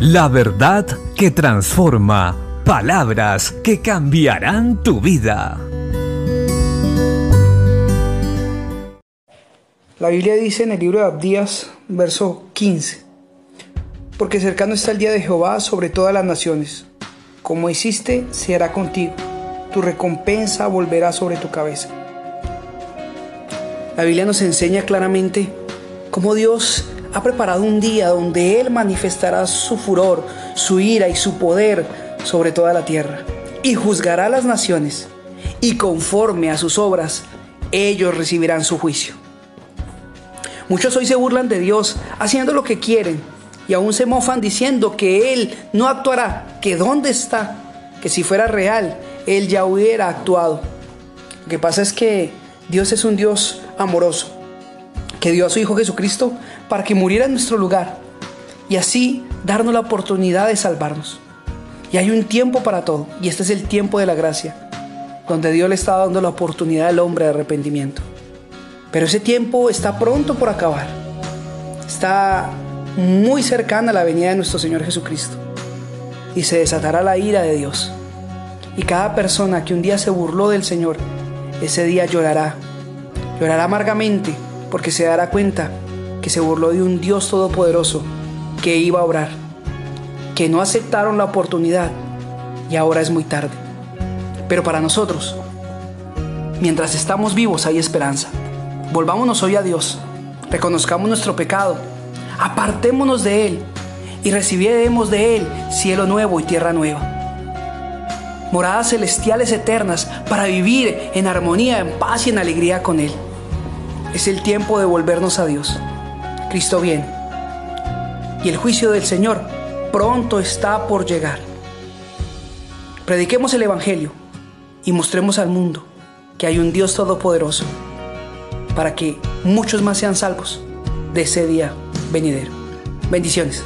La verdad que transforma. Palabras que cambiarán tu vida. La Biblia dice en el libro de Abdías, verso 15, porque cercano está el día de Jehová sobre todas las naciones. Como hiciste, se hará contigo. Tu recompensa volverá sobre tu cabeza. La Biblia nos enseña claramente cómo Dios ha preparado un día donde Él manifestará su furor, su ira y su poder sobre toda la tierra, y juzgará a las naciones, y conforme a sus obras, ellos recibirán su juicio. Muchos hoy se burlan de Dios haciendo lo que quieren, y aún se mofan diciendo que Él no actuará, que dónde está, que si fuera real, Él ya hubiera actuado. Lo que pasa es que Dios es un Dios amoroso que dio a su Hijo Jesucristo para que muriera en nuestro lugar y así darnos la oportunidad de salvarnos. Y hay un tiempo para todo, y este es el tiempo de la gracia, donde Dios le está dando la oportunidad al hombre de arrepentimiento. Pero ese tiempo está pronto por acabar. Está muy cercana a la venida de nuestro Señor Jesucristo. Y se desatará la ira de Dios. Y cada persona que un día se burló del Señor, ese día llorará. Llorará amargamente porque se dará cuenta que se burló de un Dios todopoderoso que iba a obrar, que no aceptaron la oportunidad y ahora es muy tarde. Pero para nosotros, mientras estamos vivos hay esperanza. Volvámonos hoy a Dios, reconozcamos nuestro pecado, apartémonos de Él y recibiremos de Él cielo nuevo y tierra nueva. Moradas celestiales eternas para vivir en armonía, en paz y en alegría con Él. Es el tiempo de volvernos a Dios. Cristo viene. Y el juicio del Señor pronto está por llegar. Prediquemos el Evangelio y mostremos al mundo que hay un Dios todopoderoso para que muchos más sean salvos de ese día venidero. Bendiciones.